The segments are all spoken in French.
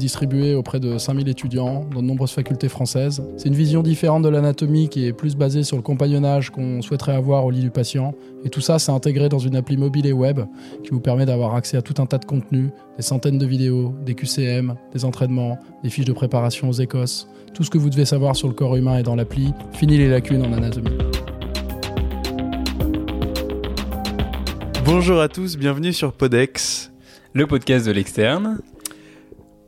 distribué auprès de 5000 étudiants dans de nombreuses facultés françaises. C'est une vision différente de l'anatomie qui est plus basée sur le compagnonnage qu'on souhaiterait avoir au lit du patient. Et tout ça, c'est intégré dans une appli mobile et web qui vous permet d'avoir accès à tout un tas de contenus, des centaines de vidéos, des QCM, des entraînements, des fiches de préparation aux écosses. Tout ce que vous devez savoir sur le corps humain est dans l'appli. Fini les lacunes en anatomie. Bonjour à tous, bienvenue sur Podex, le podcast de l'externe.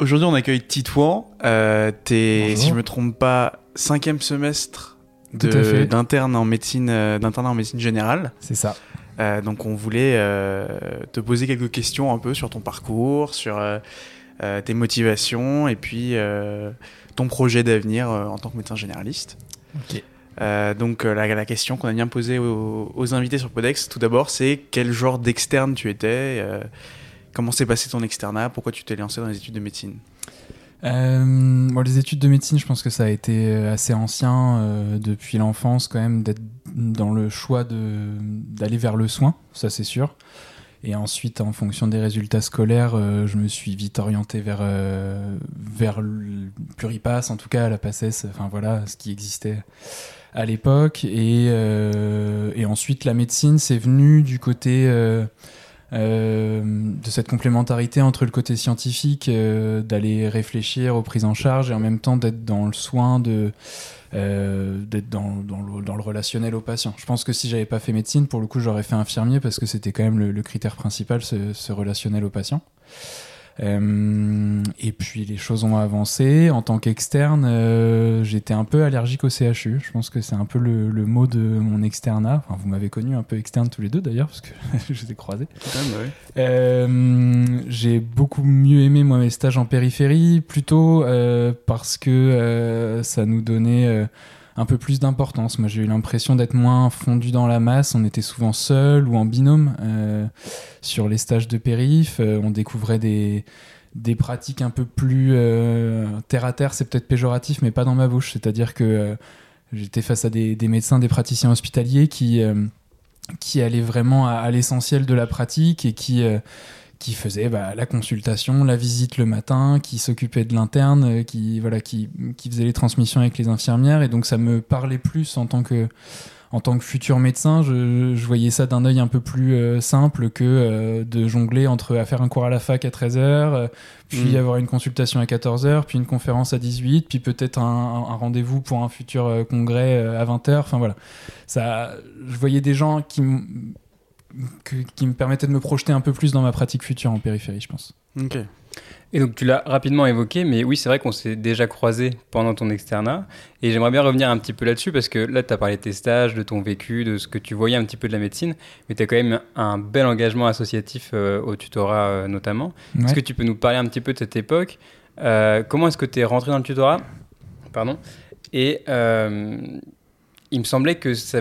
Aujourd'hui, on accueille Titouan. Euh, T'es, si je me trompe pas, cinquième semestre d'interne en médecine, euh, en médecine générale. C'est ça. Euh, donc, on voulait euh, te poser quelques questions un peu sur ton parcours, sur tes motivations et puis ton projet d'avenir en tant que médecin généraliste. Ok. Donc la, la, question qu'on a bien posée aux, aux, invités sur Podex, tout d'abord, c'est quel genre d'externe tu étais Comment s'est passé ton externat? Pourquoi tu t'es lancé dans les études de médecine? Euh, bon, les études de médecine, je pense que ça a été assez ancien euh, depuis l'enfance quand même d'être dans le choix d'aller vers le soin, ça c'est sûr. Et ensuite, en fonction des résultats scolaires, euh, je me suis vite orienté vers vers le pluripass, en tout cas la PACES, enfin voilà, ce qui existait à l'époque. Et, euh, et, ensuite, la médecine, c'est venu du côté euh, euh, de cette complémentarité entre le côté scientifique, euh, d'aller réfléchir aux prises en charge et en même temps d'être dans le soin de d'être dans, le, relationnel au patient. Je pense que si j'avais pas fait médecine, pour le coup, j'aurais fait infirmier parce que c'était quand même le, le critère principal, ce, ce relationnel au patient. Euh, et puis les choses ont avancé. En tant qu'externe, euh, j'étais un peu allergique au CHU. Je pense que c'est un peu le, le, mot de mon externat. Enfin, vous m'avez connu un peu externe tous les deux d'ailleurs, parce que je les ai croisés. Ouais. Euh, j'ai beaucoup mieux aimé moi mes stages en périphérie, plutôt parce que ça nous donnait un peu plus d'importance. Moi, j'ai eu l'impression d'être moins fondu dans la masse. On était souvent seul ou en binôme euh, sur les stages de périph. Euh, on découvrait des, des pratiques un peu plus euh, terre à terre. C'est peut-être péjoratif, mais pas dans ma bouche. C'est-à-dire que j'étais face à des, médecins, des praticiens hospitaliers qui, qui allaient vraiment à l'essentiel de la pratique et qui qui faisait bah, la consultation, la visite le matin, qui s'occupait de l'interne, qui voilà, qui, qui faisait les transmissions avec les infirmières, et donc ça me parlait plus en tant que en tant que futur médecin, je, je voyais ça d'un œil un peu plus euh, simple que euh, de jongler entre à faire un cours à la fac à 13h, euh, puis mmh. avoir une consultation à 14h, puis une conférence à 18 puis peut-être un, un rendez-vous pour un futur congrès à 20h. Enfin voilà. Ça, je voyais des gens qui que, qui me permettait de me projeter un peu plus dans ma pratique future en périphérie, je pense. Ok. Et donc tu l'as rapidement évoqué, mais oui, c'est vrai qu'on s'est déjà croisé pendant ton externat. Et j'aimerais bien revenir un petit peu là-dessus, parce que là, tu as parlé de tes stages, de ton vécu, de ce que tu voyais un petit peu de la médecine, mais tu as quand même un bel engagement associatif euh, au tutorat euh, notamment. Ouais. Est-ce que tu peux nous parler un petit peu de cette époque euh, Comment est-ce que tu es rentré dans le tutorat Pardon. Et il me semblait que tu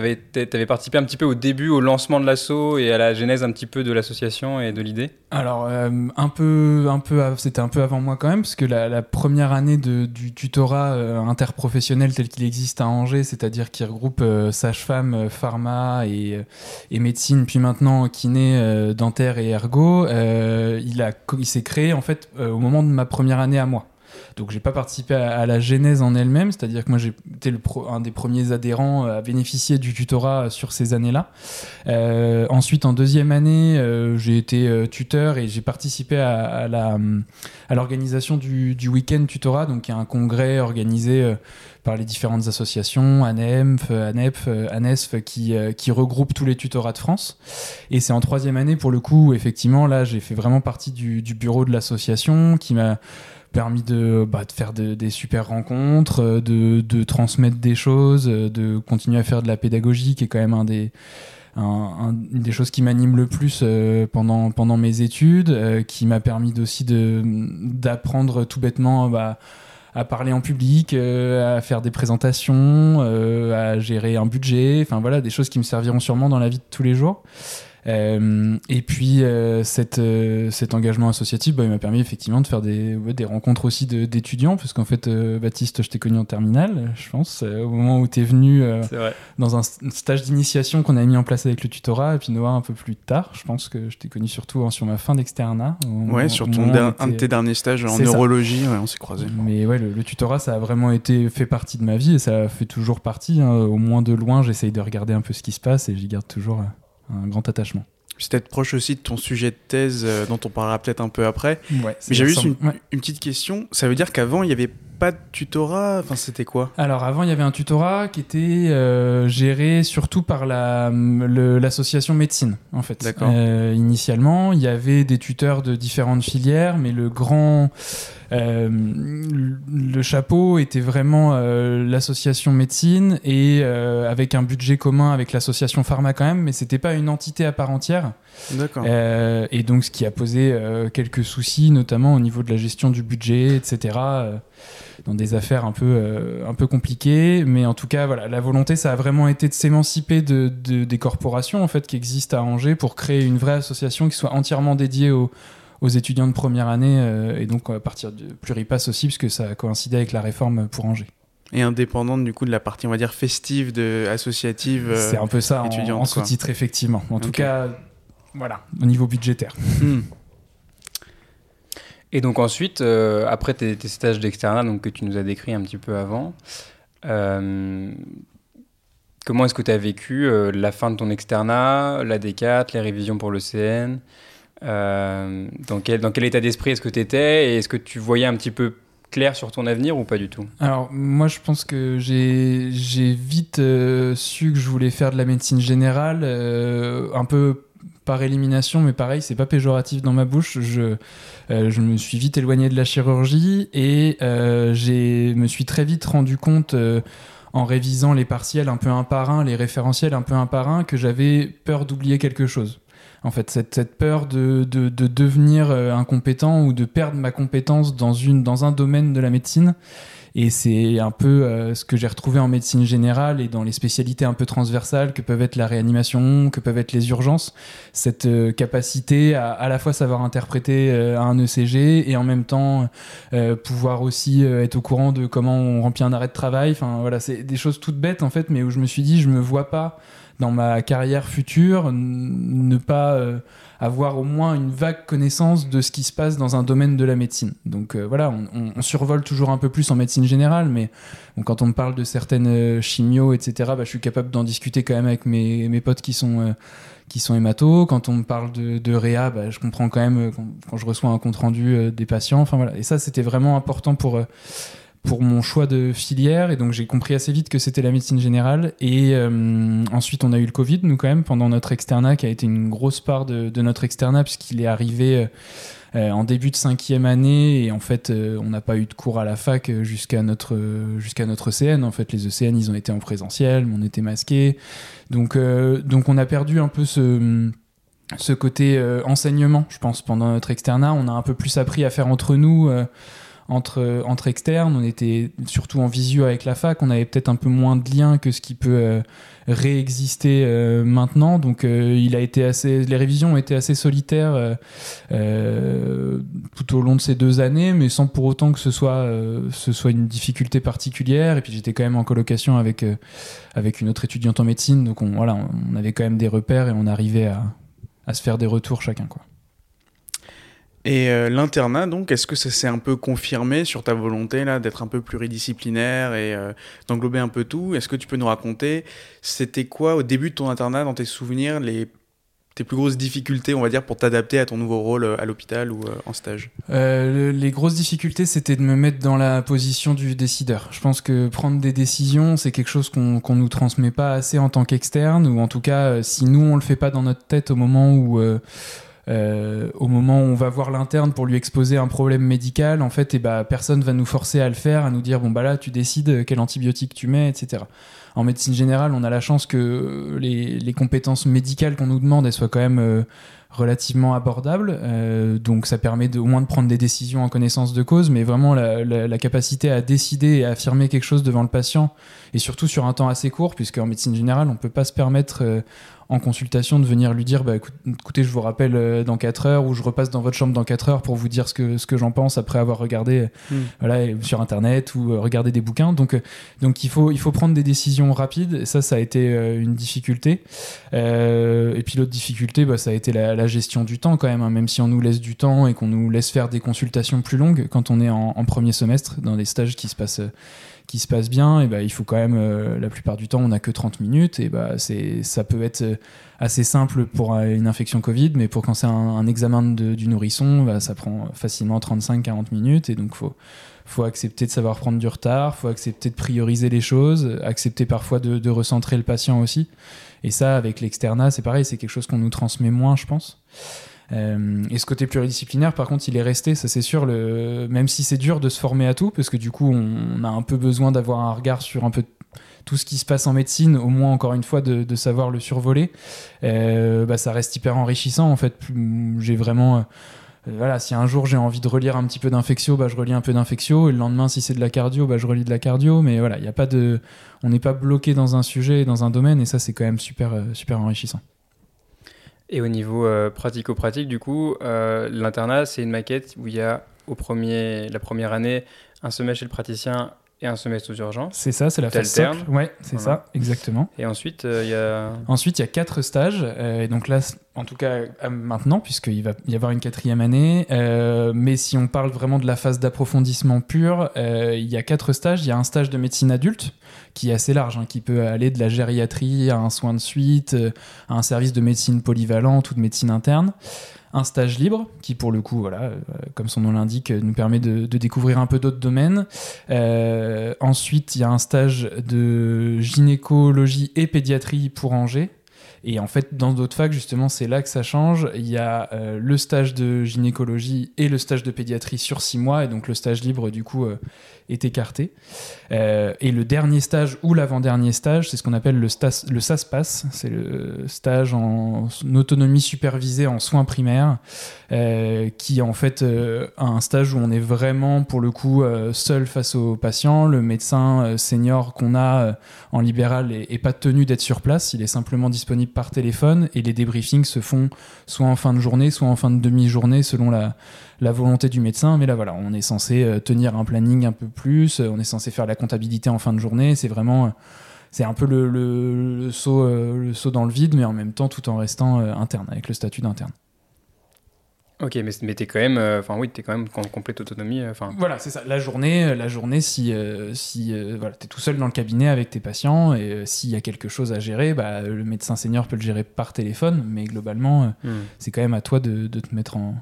avais participé un petit peu au début, au lancement de l'assaut et à la genèse un petit peu de l'association et de l'idée. Alors, euh, un peu, un peu, c'était un peu avant moi quand même, parce que la, première année du tutorat euh, interprofessionnel tel qu'il existe à Angers, c'est-à-dire qui regroupe euh, sage-femme, euh, pharma et, et, médecine, puis maintenant kiné, dentaire et ergo, il, il s'est créé en fait au moment de ma première année à moi. Donc j'ai pas participé à, la genèse en elle-même, c'est-à-dire que moi j'ai été un des premiers adhérents à bénéficier du tutorat sur ces années-là. Euh, ensuite en deuxième année, euh, j'ai été euh, tuteur et j'ai participé à, l'organisation du, week-end tutorat, donc il y a un congrès organisé par les différentes associations, ANEMF, ANEP, ANESF, qui, qui regroupe tous les tutorats de France. Et c'est en troisième année, pour le coup, effectivement, là, j'ai fait vraiment partie du bureau de l'association qui m'a permis de, bah, de faire de, des super rencontres, de, de, transmettre des choses, de continuer à faire de la pédagogie, qui est quand même un des, un, un, une des choses qui m'anime le plus euh, pendant, pendant mes études, euh, qui m'a permis aussi d'apprendre tout bêtement bah, à parler en public, euh, à faire des présentations, euh, à gérer un budget, enfin voilà, des choses qui me serviront sûrement dans la vie de tous les jours. Euh, et puis euh, cette, euh, cet engagement associatif, bah, il m'a permis effectivement de faire des, ouais, des rencontres aussi d'étudiants, parce qu'en fait, euh, Baptiste, je t'ai connu en terminale, je pense, euh, au moment où tu es venu euh, dans un stage d'initiation qu'on a mis en place avec le tutorat, et puis Noah un peu plus tard. Je pense que je t'ai connu surtout hein, sur ma fin d'externat. Ouais, sur ton un de t'es- derniers stages en neurologie, ouais, on s'est croisés. mais ouais, le, le tutorat, ça a vraiment été fait partie de ma vie et ça fait toujours partie. hein. Au moins de loin, j'essaye de regarder un peu ce qui se passe et j'y garde toujours euh, un grand attachement. C'est peut-être proche aussi de ton sujet de thèse euh, dont on parlera peut-être un peu après. Ouais, Mais j'avais juste une, Ouais. une petite question. Ça veut dire qu'avant, il n'y avait pas de tutorat Enfin, c'était quoi? Alors avant, il y avait un tutorat qui était euh, géré surtout par la- le- l'association médecine, en fait. D'accord. Euh, initialement, il y avait des tuteurs de différentes filières, mais le grand, euh, le chapeau était vraiment euh, l'association médecine et euh, avec un budget commun avec l'association pharma quand même, mais c'était pas une entité à part entière. D'accord. Et donc, ce qui a posé quelques soucis, notamment au niveau de la gestion du budget, etc., dans des affaires un peu, euh, un peu compliquées. Mais en tout cas, voilà, la volonté, ça a vraiment été de s'émanciper de, de- des corporations en fait, qui existent à Angers pour créer une vraie association qui soit entièrement dédiée aux, aux étudiants de première année euh, et donc à partir de Pluripass aussi, puisque ça a coïncidé avec la réforme pour Angers. Et indépendante du coup de la partie, on va dire, festive, de, associative. euh, C'est un peu ça en, sous-titre, effectivement. En tout cas, voilà, au niveau budgétaire. hmm. Et donc ensuite, euh, après tes, stages d'externat, que tu nous as décrit un petit peu avant, euh, comment est-ce que tu as vécu euh, la fin de ton externat, la D4, les révisions pour le CN dans, quel, état d'esprit est-ce que tu étais et est-ce que tu voyais un petit peu clair sur ton avenir ou pas du tout? Alors, moi, je pense que j'ai vite su que je voulais faire de la médecine générale, un peu par élimination, mais pareil, c'est pas péjoratif dans ma bouche. Je, euh, je me suis vite éloigné de la chirurgie et euh, j'ai me suis très vite rendu compte. euh, en révisant les partiels un peu un par un, les référentiels un peu un par un, que j'avais peur d'oublier quelque chose. En fait, cette, cette peur de, de, de devenir incompétent ou de perdre ma compétence dans, une, dans un domaine de la médecine. Et c'est un peu euh, ce que j'ai retrouvé en médecine générale et dans les spécialités un peu transversales que peuvent être la réanimation, que peuvent être les urgences. Cette euh, capacité à à la fois savoir interpréter euh, un ECG et en même temps euh, pouvoir aussi euh, être au courant de comment on remplit un arrêt de travail. Enfin voilà, c'est des choses toutes bêtes en fait, mais où je me suis dit, je me vois pas dans ma carrière future ne pas euh, avoir au moins une vague connaissance de ce qui se passe dans un domaine de la médecine. Donc euh, voilà, on, survole toujours un peu plus en médecine générale, mais quand on me parle de certaines euh, chimios, etc., bah, je suis capable d'en discuter quand même avec mes, mes potes qui sont, euh, qui sont hématos. Quand on me parle de, de réa, bah, je comprends quand même quand, je reçois un compte-rendu euh, des patients. Enfin voilà, et ça c'était vraiment important pour... pour mon choix de filière et donc j'ai compris assez vite que c'était la médecine générale. Et euh, ensuite on a eu le Covid nous quand même pendant notre externat qui a été une grosse part de, de notre externat puisqu'il est arrivé euh, en début de cinquième année. Et en fait euh, on n'a pas eu de cours à la fac euh, jusqu'à notre jusqu'à notre CN en fait les ECN ils ont été en présentiel mais on était masqués. Donc euh, donc on a perdu un peu ce ce côté euh, enseignement je pense pendant notre externat. On a un peu plus appris à faire entre nous euh, entre, entre externes, on était surtout en visio avec la fac, on avait peut-être un peu moins de liens que ce qui peut euh, réexister euh, maintenant, donc euh, il a été assez, les révisions ont été assez solitaires tout au long de ces deux années, mais sans pour autant que ce soit, ce soit une difficulté particulière, et puis j'étais quand même en colocation avec, avec une autre étudiante en médecine, donc on, voilà, on avait quand même des repères et on arrivait à, à se faire des retours chacun. Quoi. Et euh, l'internat, donc, est-ce que ça s'est un peu confirmé sur ta volonté là d'être un peu pluridisciplinaire et euh, d'englober un peu tout? Est-ce que tu peux nous raconter, c'était quoi au début de ton internat, dans tes souvenirs, les tes plus grosses difficultés, on va dire, pour t'adapter à ton nouveau rôle euh, à l'hôpital ou en stage? Le- les grosses difficultés, c'était de me mettre dans la position du décideur. Je pense que prendre des décisions, c'est quelque chose qu'on qu'on nous transmet pas assez en tant qu'externe, ou en tout cas, si nous on le fait pas dans notre tête au moment où euh, au moment où on va voir l'interne pour lui exposer un problème médical, en fait, et bah, personne va nous forcer à le faire, à nous dire bon bah là tu décides quel antibiotique tu mets, etc. En médecine générale, on a la chance que les, les compétences médicales qu'on nous demande, elles soient quand même euh, relativement abordable. Euh, donc ça permet de, au moins de prendre des décisions en connaissance de cause, mais vraiment la, la, capacité à décider et à affirmer quelque chose devant le patient, et surtout sur un temps assez court, puisque en médecine générale, on peut pas se permettre euh, en consultation de venir lui dire bah, écoutez, je vous rappelle euh, dans 4 heures ou je repasse dans votre chambre dans 4 heures pour vous dire ce que, ce que j'en pense après avoir regardé hmm. voilà, sur internet ou regardé des bouquins. Donc, donc il, faut, il faut prendre des décisions rapides, et ça, ça a été une difficulté. et puis l'autre difficulté, bah, ça a été la la gestion du temps quand même, hein, même si on nous laisse du temps et qu'on nous laisse faire des consultations plus longues quand on est en, premier semestre dans des stages qui se passent qui se passent bien, et bah, il faut quand même, euh, la plupart du temps, on n'a que 30 minutes, et bah, c'est, ça peut être assez simple pour une infection Covid, mais pour quand c'est un, examen du nourrisson, bah, ça prend facilement 35-40 minutes, et donc faut, faut accepter de savoir prendre du retard, faut accepter de prioriser les choses, accepter parfois de recentrer le patient aussi. Et ça, avec l'externat, c'est pareil, c'est quelque chose qu'on nous transmet moins, je pense. Euh, et ce côté pluridisciplinaire, par contre, il est resté, ça c'est sûr, le... même si c'est dur de se former à tout, parce que du coup, on a un peu besoin d'avoir un regard sur un peu tout ce qui se passe en médecine, au moins encore une fois de, savoir le survoler, euh, bah, ça reste hyper enrichissant en fait. J'ai vraiment euh, voilà, si un jour j'ai envie de relire un petit peu d'infectio, bah, je relis un peu d'infectio. Et le lendemain, si c'est de la cardio, bah, je relis de la cardio. Mais voilà, il a pas de, on n'est pas bloqué dans un sujet, dans un domaine, et ça, c'est quand même super, euh, super enrichissant. Et au niveau euh, pratico-pratique, du coup, l'internat, c'est une maquette où il y a au premier, la première année un semestre chez le praticien et un semestre aux urgences. C'est ça, c'est la phase socle. Ouais, c'est ça, exactement. Et ensuite, il y a. Ensuite, il y a quatre stages. et donc là, en tout cas maintenant, puisqu'il va y avoir une quatrième année. Euh, mais si on parle vraiment de la phase d'approfondissement pur, euh, il y a quatre stages. Il y a un stage de médecine adulte qui est assez large, hein, qui peut aller de la gériatrie à un soin de suite, euh, à un service de médecine polyvalente ou de médecine interne. Un stage libre qui, pour le coup, voilà, comme son nom l'indique, nous permet de, de, découvrir un peu d'autres domaines. ensuite, il y a un stage de gynécologie et pédiatrie pour Angers et en fait, dans d'autres facs, justement, c'est là que ça change. Il y a euh, le stage de gynécologie et le stage de pédiatrie sur six mois, et donc le stage libre, du coup, euh, est écarté. Euh, et le dernier stage ou l'avant-dernier stage, c'est ce qu'on appelle le, le SASPAS, c'est le stage en, autonomie supervisée en soins primaires, qui est en fait euh, un stage où on est vraiment pour le coup seul face au patient. Le médecin senior qu'on a en libéral est, est pas tenu d'être sur place, il est simplement disponible par téléphone et les débriefings se font soit en fin de journée, soit en fin de demi-journée selon la volonté du médecin. Mais là, voilà, on est censé euh, tenir un planning un peu plus, euh, on est censé faire la comptabilité en fin de journée. C'est vraiment, euh, c'est un peu le, le saut dans le vide, mais en même temps tout en restant interne, avec le statut d'interne. Ok, mais, mais t'es quand même, enfin oui, t'es quand même en complète autonomie. Enfin. Voilà, c'est ça. La journée, la journée, si, si voilà, t'es tout seul dans le cabinet avec tes patients et s'il y a quelque chose à gérer, bah, le médecin senior peut le gérer par téléphone, mais globalement, hmm. c'est quand même à toi de, de te mettre en,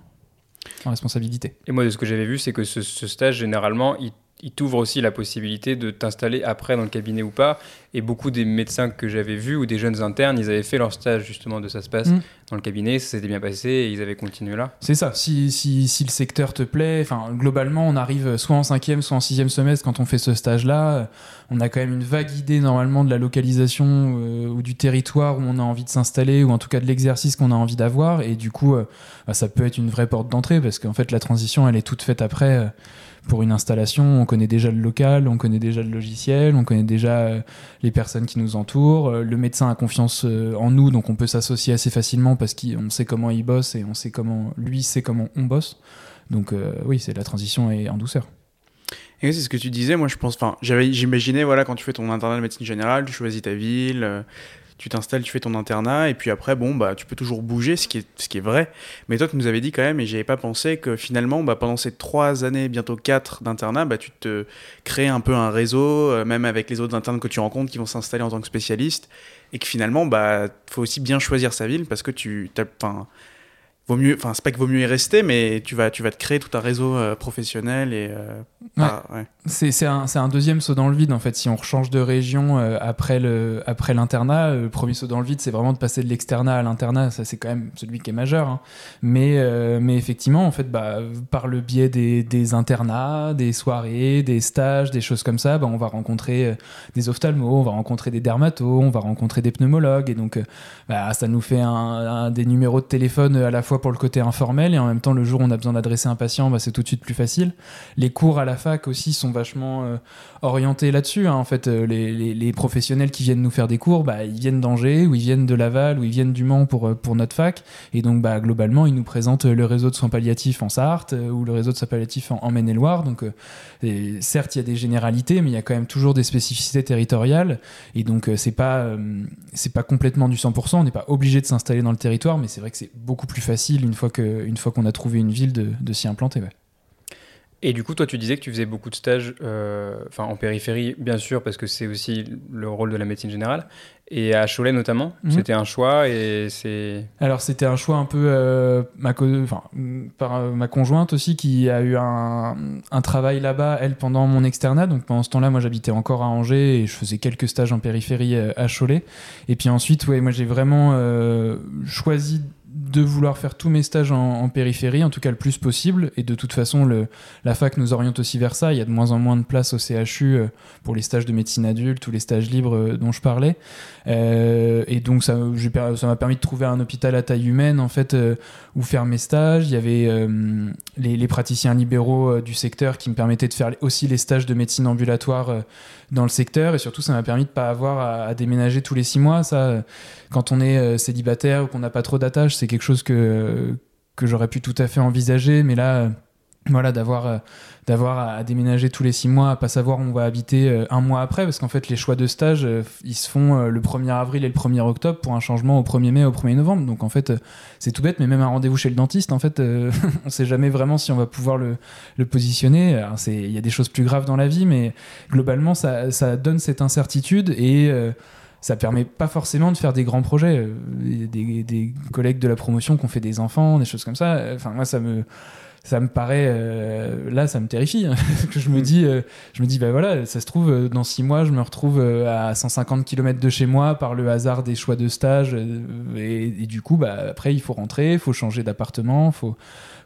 en responsabilité. Et moi, de ce que j'avais vu, c'est que ce, stage, généralement, il, t'ouvre aussi la possibilité de t'installer après dans le cabinet ou pas. Et beaucoup des médecins que j'avais vus ou des jeunes internes, ils avaient fait leur stage justement de ça se passe mm. dans le cabinet, ça s'était bien passé et ils avaient continué là. C'est ça. Si, si, si, le secteur te plaît, enfin globalement, on arrive soit en cinquième, soit en sixième semestre quand on fait ce stage-là. On a quand même une vague idée normalement de la localisation euh, ou du territoire où on a envie de s'installer ou en tout cas de l'exercice qu'on a envie d'avoir. Et du coup, euh, bah, ça peut être une vraie porte d'entrée parce qu'en fait, la transition, elle est toute faite après. Euh, pour une installation, on connaît déjà le local, on connaît déjà le logiciel, on connaît déjà les personnes qui nous entourent. Le médecin a confiance en nous, donc on peut s'associer assez facilement parce qu'on sait comment il bosse et on sait comment lui sait comment on bosse. Donc oui, c'est la transition est en douceur. Et c'est ce que tu disais. Moi, je pense, enfin, j'imaginais, voilà, quand tu fais ton internat de médecine générale, tu choisis ta ville, euh, tu t'installes, tu fais ton internat, et puis après, bon, bah, tu peux toujours bouger, ce qui est, vrai. Mais toi, tu nous avais dit quand même, et j'avais pas pensé que finalement, bah, pendant ces trois années, bientôt quatre d'internat, bah, tu te crées un peu un réseau, euh, même avec les autres internes que tu rencontres qui vont s'installer en tant que spécialistes, et que finalement, bah, faut aussi bien choisir sa ville parce que tu, vaut mieux, enfin c'est pas qu'il vaut mieux y rester, mais tu vas, tu vas te créer tout un réseau euh, professionnel et euh, Ouais. ah, ouais. C'est c'est un, c'est un deuxième saut dans le vide en fait. Si on rechange de région euh, après le après l'internat, euh, le premier saut dans le vide, c'est vraiment de passer de l'externat à l'internat. Ça c'est quand même celui qui est majeur. hein. Mais mais effectivement en fait, bah, par le biais des, des internats, des soirées, des stages, des choses comme ça, bah, on va rencontrer des ophtalmos, on va rencontrer des dermatos, on va rencontrer des pneumologues et donc bah, ça nous fait un, un- des numéros de téléphone à la fois pour le côté informel et en même temps le jour où on a besoin d'adresser un patient, bah, c'est tout de suite plus facile. Les cours à la fac aussi sont vachement euh, orientés là-dessus. hein. En fait, euh, les, professionnels qui viennent nous faire des cours, bah, ils viennent d'Angers, ou ils viennent de Laval, ou ils viennent du Mans pour, euh, notre fac. Et donc, bah, globalement, ils nous présentent le réseau de soins palliatifs en Sarthe, ou le réseau de soins palliatifs en, Maine-et-Loire. Donc, certes, il y a des généralités, mais il y a quand même toujours des spécificités territoriales. Et donc, c'est pas, c'est pas complètement du 100%. On n'est pas obligé de s'installer dans le territoire, mais c'est vrai que c'est beaucoup plus facile une fois que, une fois qu'on a trouvé une ville de, de s'y implanter. ouais. Et du coup, toi, tu disais que tu faisais beaucoup de stages euh, enfin, en périphérie, bien sûr, parce que c'est aussi le rôle de la médecine générale. Et à Cholet, notamment, Mhm. c'était un choix et c'est. Alors c'était un choix un peu euh, ma co- enfin, par euh, ma conjointe aussi qui a eu un, un travail là-bas elle pendant mon externat donc pendant ce temps-là moi j'habitais encore à Angers et je faisais quelques stages en périphérie à Cholet et puis ensuite ouais moi j'ai vraiment choisi de vouloir faire tous mes stages en, périphérie, en tout cas le plus possible. Et de toute façon, la fac nous oriente aussi vers ça. Il y a de moins en moins de place au CHU euh, pour les stages de médecine adulte ou les stages libres euh, dont je parlais. Euh, et donc ça m'a permis de trouver un hôpital à taille humaine en fait où faire mes stages. Il y avait les, praticiens libéraux du secteur qui me permettaient de faire aussi les stages de médecine ambulatoire dans le secteur et surtout ça m'a permis de pas avoir à, déménager tous les six mois. Ça, quand on est célibataire ou qu'on n'a pas trop d'attaches, c'est quelque chose que que j'aurais pu tout à fait envisager, mais là. euh, voilà, d'avoir euh, d'avoir à, déménager tous les six mois, à pas savoir où on va habiter euh, un mois après, parce qu'en fait les choix de stage, ils se font le 1er avril et le 1er octobre pour un changement au 1er mai, au 1er novembre. Donc en fait, c'est tout bête, mais même un rendez-vous chez le dentiste, en fait, on sait jamais vraiment si on va pouvoir le, positionner. Il y a des choses plus graves dans la vie, mais globalement, ça, ça donne cette incertitude et ça permet pas forcément de faire des grands projets. Euh, Des, des collègues de la promotion qui ont fait des enfants, des choses comme ça. Enfin, moi, ça me ça me paraît euh, là ça me terrifie hein, que je me dis euh, je me dis bah voilà ça se trouve euh, dans six mois je me retrouve euh, à 150 km de chez moi par le hasard des choix de stage euh, et, et du coup bah après il faut rentrer il faut changer d'appartement faut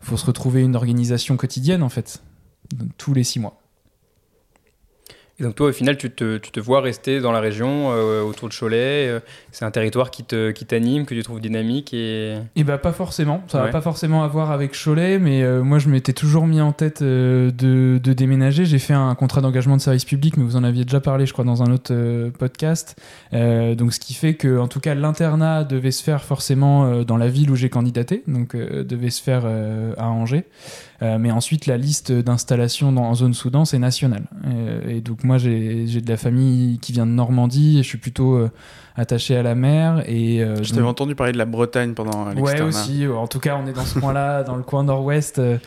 faut se retrouver une organisation quotidienne en fait tous les six mois Et donc toi, au final, tu te, tu te vois rester dans la région, euh, autour de Cholet. euh, c'est un territoire qui te qui t'anime, que tu trouves dynamique et. Et bah pas forcément, ça Ouais. pas forcément à voir avec Cholet, mais euh, moi je m'étais toujours mis en tête de, de déménager. J'ai fait un contrat d'engagement de service public, mais vous en aviez déjà parlé, je crois, dans un autre podcast. Donc ce qui fait que, en tout cas, l'internat devait se faire forcément dans la ville où j'ai candidaté, donc devait se faire à Angers. Mais ensuite, la liste d'installation dans, en zone sous-dense est nationale. Et donc moi j'ai de la famille qui vient de Normandie et je suis plutôt euh, attaché à la mer. Et euh, Je donc- t'avais entendu parler de la Bretagne pendant Ouais aussi, en tout cas on est dans ce coin-là, dans le coin nord-ouest, euh,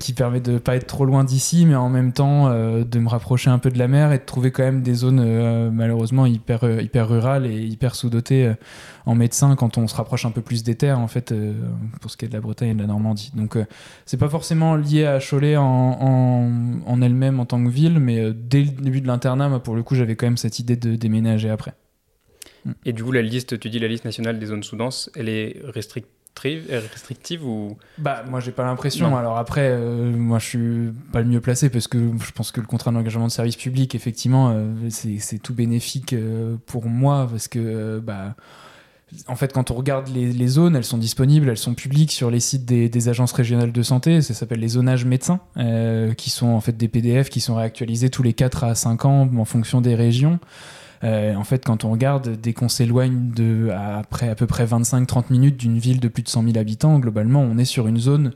qui permet de pas être trop loin d'ici, mais en même temps euh, de me rapprocher un peu de la mer et de trouver quand même des zones euh, malheureusement hyper, euh, hyper rurales et hyper sous-dotées euh, en médecins quand on se rapproche un peu plus des terres en fait, euh, pour ce qui est de la Bretagne et de la Normandie. Donc euh, c'est pas forcément lié à Cholet en, en, en elle-même en tant que ville, mais euh, dès le début de l'internat, moi, pour le coup j'avais quand même cette idée de déménager après. Et du coup, la liste, tu dis la liste nationale des zones sous-denses, elle est restrictive, euh, restrictive ou? Bah, moi, j'ai pas l'impression. Alors après, euh, moi, je suis pas le mieux placé parce que je pense que le contrat d'engagement de service public, effectivement, euh, c'est tout bénéfique euh, pour moi parce que, bah, en fait, quand on regarde les, les zones, elles sont disponibles, elles sont publiques sur les sites des, des agences régionales de santé. Ça s'appelle les zonages médecins, qui sont en fait des PDF qui sont réactualisés tous les 4 à 5 ans en fonction des régions. Euh, en fait, quand on regarde, dès qu'on s'éloigne de à, après à peu près 25-30 minutes d'une ville de plus de 100 000 habitants, globalement, on est sur une zone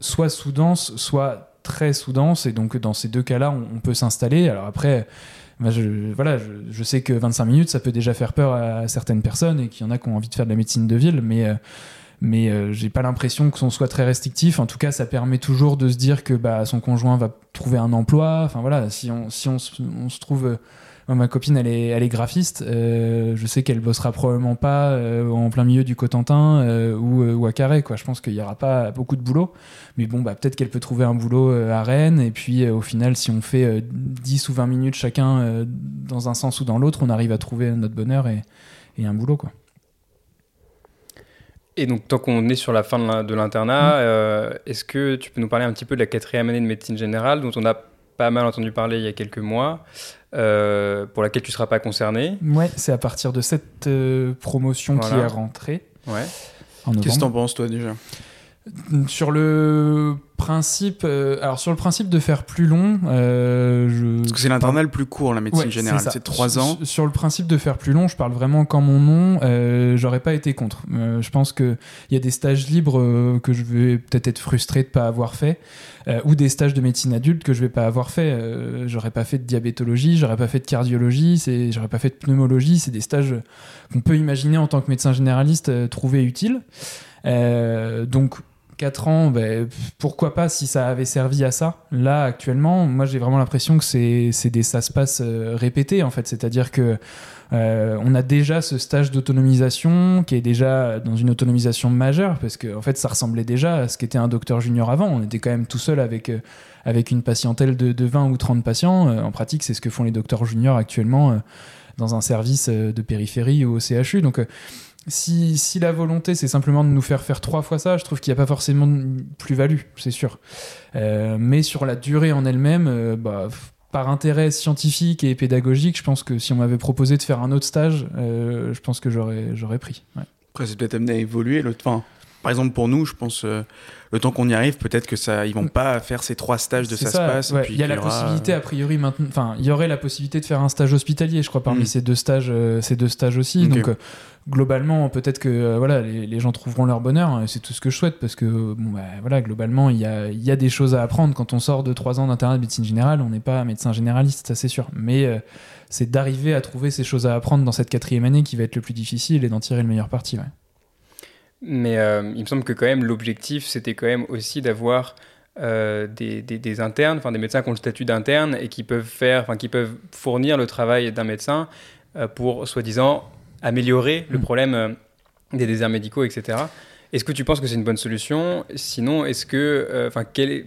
soit sous-dense, soit très sous-dense. Et donc, dans ces deux cas-là, on, peut s'installer. Alors après, bah, je, voilà, je, sais que 25 minutes, ça peut déjà faire peur à certaines personnes et qu'il y en a qui ont envie de faire de la médecine de ville, mais, euh, mais euh, j'ai pas l'impression que son soit très restrictif. En tout cas, ça permet toujours de se dire que bah, son conjoint va trouver un emploi. Enfin voilà, si on, si on, se, on se trouve. Moi, ma copine, elle est, elle est graphiste. euh, je sais qu'elle bossera probablement pas euh, en plein milieu du Cotentin euh, ou, ou à Carré. Quoi. Je pense qu'il y aura pas beaucoup de boulot. Mais bon, bah, peut-être qu'elle peut trouver un boulot à Rennes. Et puis, au final, si on fait euh, 10 ou 20 minutes chacun dans un sens ou dans l'autre, on arrive à trouver notre bonheur et, et un boulot. Quoi. Et donc, tant qu'on est sur la fin de l'in- de l'internat, euh, est-ce que tu peux nous parler un petit peu de la quatrième année de médecine générale, dont on a pas mal entendu parler il y a quelques mois, euh, pour laquelle tu ne seras pas concerné Ouais, c'est à partir de cette euh, promotion qui est rentrée Ouais. en novembre. Qu'est-ce que t'en penses, toi, déjà? Sur le principe, euh, alors sur le principe de faire plus long, euh, je Parce que c'est l'internat le plus court, la médecine Ouais, générale. C'est trois ans. Sur, le principe de faire plus long, je parle vraiment qu'en mon nom, euh, j'aurais pas été contre. Euh, je pense qu'il y a des stages libres euh, que je vais peut-être être frustré de pas avoir fait, euh, ou des stages de médecine adulte que je vais pas avoir fait. Euh, j'aurais pas fait de diabétologie, j'aurais pas fait de cardiologie, c'est- j'aurais pas fait de pneumologie. C'est des stages qu'on peut imaginer en tant que médecin généraliste euh, trouver utiles. Euh, donc 4 ans, ben, pourquoi pas si ça avait servi à ça. Là, actuellement, moi j'ai vraiment l'impression que c'est des ça se passe euh, répétés en fait. C'est-à-dire que euh, on a déjà ce stage d'autonomisation qui est déjà dans une autonomisation majeure parce que en fait ça ressemblait déjà à ce qu'était un docteur junior avant. On était quand même tout seul avec, euh, avec une patientèle de, de 20 ou 30 patients. En pratique, c'est ce que font les docteurs juniors actuellement dans un service de périphérie ou au CHU. Donc si, si la volonté c'est simplement de nous faire faire trois fois ça, je trouve qu'il n'y a pas forcément de plus-value, c'est sûr. Euh, mais sur la durée en elle-même, euh, bah, par intérêt scientifique et pédagogique, je pense que si on m'avait proposé de faire un autre stage, euh, je pense que j'aurais pris. Après, c'est peut-être à évoluer. Le... Enfin, par exemple, pour nous, je pense, euh, le temps qu'on y arrive, peut-être que ça, ils vont pas faire ces trois stages de ça, se passe. ouais. Il y a la aura, possibilité, euh, a priori, maintenant. Enfin, il y aurait la possibilité de faire un stage hospitalier, je crois, parmi Mm. ces deux stages, euh, ces deux stages aussi. Donc, euh, globalement, peut-être que voilà, les, les gens trouveront leur bonheur. hein, c'est tout ce que je souhaite, parce que bon, bah, voilà, globalement, il y a, il y a des choses à apprendre quand on sort de trois ans d'internat de médecine générale. On n'est pas médecin généraliste, ça c'est sûr. Mais c'est d'arriver à trouver ces choses à apprendre dans cette quatrième année qui va être le plus difficile et d'en tirer le meilleur parti. Ouais. Mais euh, il me semble que quand même l'objectif, c'était quand même aussi d'avoir euh, des, des- des internes, enfin des médecins qui ont le statut d'interne et qui peuvent faire, enfin qui peuvent fournir le travail d'un médecin euh, pour soi-disant améliorer le Mm. problème des déserts médicaux, etc. Est-ce que tu penses que c'est une bonne solution? Sinon, est-ce que, enfin, quelle est,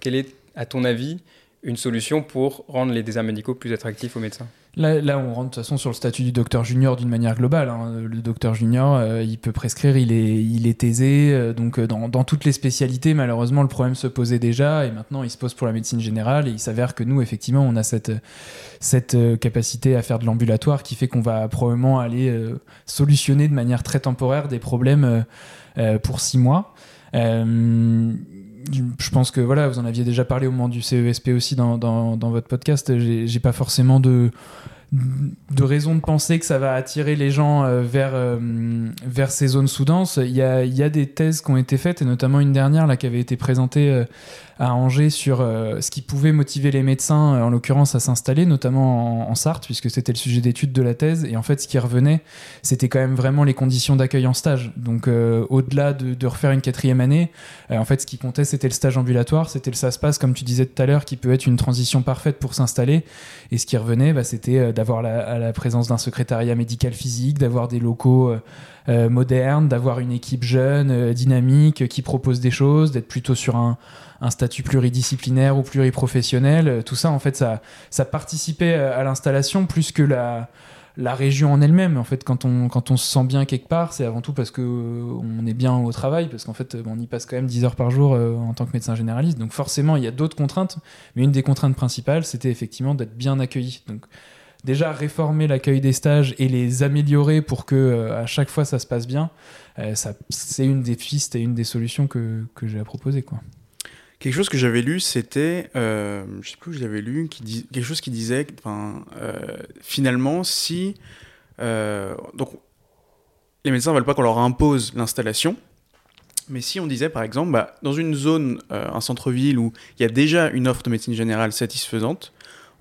quelle est, à ton avis, une solution pour rendre les déserts médicaux plus attractifs aux médecins? Là, on rentre de toute façon sur le statut du docteur junior d'une manière globale. hein. Le docteur junior, euh, il peut prescrire, il est, il aisé. euh, donc, euh, dans, toutes les spécialités, malheureusement, le problème se posait déjà. Et maintenant, il se pose pour la médecine générale. Et il s'avère que nous, effectivement, on a cette, cette capacité à faire de l'ambulatoire qui fait qu'on va probablement aller solutionner de manière très temporaire des problèmes pour six mois. Je pense que voilà, vous en aviez déjà parlé au moment du CESP aussi dans, dans, votre podcast. J'ai pas forcément de, de raison de penser que ça va attirer les gens euh, vers, euh, vers ces zones sous-denses. Il y a, y a des thèses qui ont été faites, et notamment une dernière là, qui avait été présentée euh, à Angers sur ce qui pouvait motiver les médecins, en l'occurrence, à s'installer, notamment en, Sarthe, puisque c'était le sujet d'étude de la thèse. Et en fait, ce qui revenait, c'était quand même vraiment les conditions d'accueil en stage. Donc, au-delà de, refaire une quatrième année, en fait, ce qui comptait, c'était le stage ambulatoire, c'était le SASPAS, comme tu disais tout à l'heure, qui peut être une transition parfaite pour s'installer. Et ce qui revenait, bah, c'était d'avoir la, présence d'un secrétariat médical physique, d'avoir des locaux euh, euh, modernes, d'avoir une équipe jeune, euh, dynamique, qui propose des choses, d'être plutôt sur un, statut pluridisciplinaire ou pluriprofessionnel. Tout ça, en fait, ça, ça participait à l'installation plus que la, la région en elle-même. En fait, quand on, quand on se sent bien quelque part, c'est avant tout parce que euh, on est bien au travail, parce qu'en fait, on y passe quand même 10 heures par jour en tant que médecin généraliste. Donc forcément, il y a d'autres contraintes, mais une des contraintes principales, c'était effectivement d'être bien accueilli. Donc déjà réformer l'accueil des stages et les améliorer pour que euh, à chaque fois ça se passe bien, euh, ça, c'est une des pistes et une des solutions que, que j'ai à proposer. Quoi. Quelque chose que j'avais lu, c'était, euh, je sais plus où j'avais lu, qui dis- quelque chose qui disait, euh, finalement, si donc les médecins veulent pas qu'on leur impose l'installation, mais si on disait par exemple, bah, dans une zone, un centre-ville où il y a déjà une offre de médecine générale satisfaisante,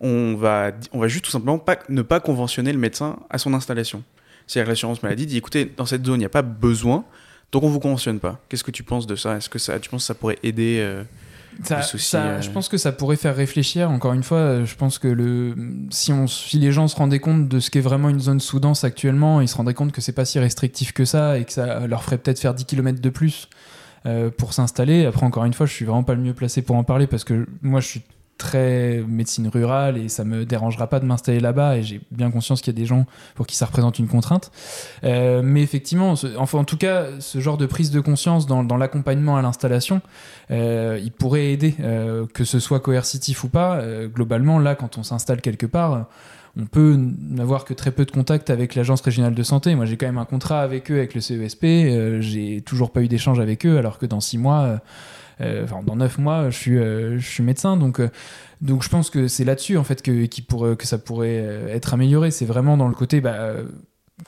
on va, on va juste tout simplement pas, ne pas conventionner le médecin à son installation. C'est-à-dire que l'assurance maladie dit, écoutez, dans cette zone, il n'y a pas besoin, Donc on vous conventionne pas. Qu'est-ce que tu penses de ça? Est-ce que ça, tu penses que ça pourrait aider euh, Ça- le souci, ça- euh, Je pense que ça pourrait faire réfléchir. Encore une fois, euh, je pense que le, si, on, si les gens se rendaient compte de ce qu'est vraiment une zone sous-dense actuellement, ils se rendraient compte que c'est pas si restrictif que ça et que ça leur ferait peut-être faire 10 km de plus euh, pour s'installer. Après, encore une fois, je suis vraiment pas le mieux placé pour en parler parce que moi, je suis très médecine rurale et ça me dérangera pas de m'installer là-bas et j'ai bien conscience qu'il y a des gens pour qui ça représente une contrainte. Euh, mais effectivement, enfin en tout cas, ce genre de prise de conscience dans, l'accompagnement à l'installation, euh, il pourrait aider, euh, que ce soit coercitif ou pas. Globalement, là, quand on s'installe quelque part, on peut n'avoir que très peu de contact avec l'agence régionale de santé. Moi, j'ai quand même un contrat avec eux, avec le CESP. Euh, j'ai toujours pas eu d'échange avec eux, alors que dans six mois, enfin dans neuf mois, je suis, euh, je suis médecin. Donc, euh, donc je pense que c'est là-dessus en fait que, qui pourrait, que ça pourrait euh, être amélioré. C'est vraiment dans le côté. Bah, euh,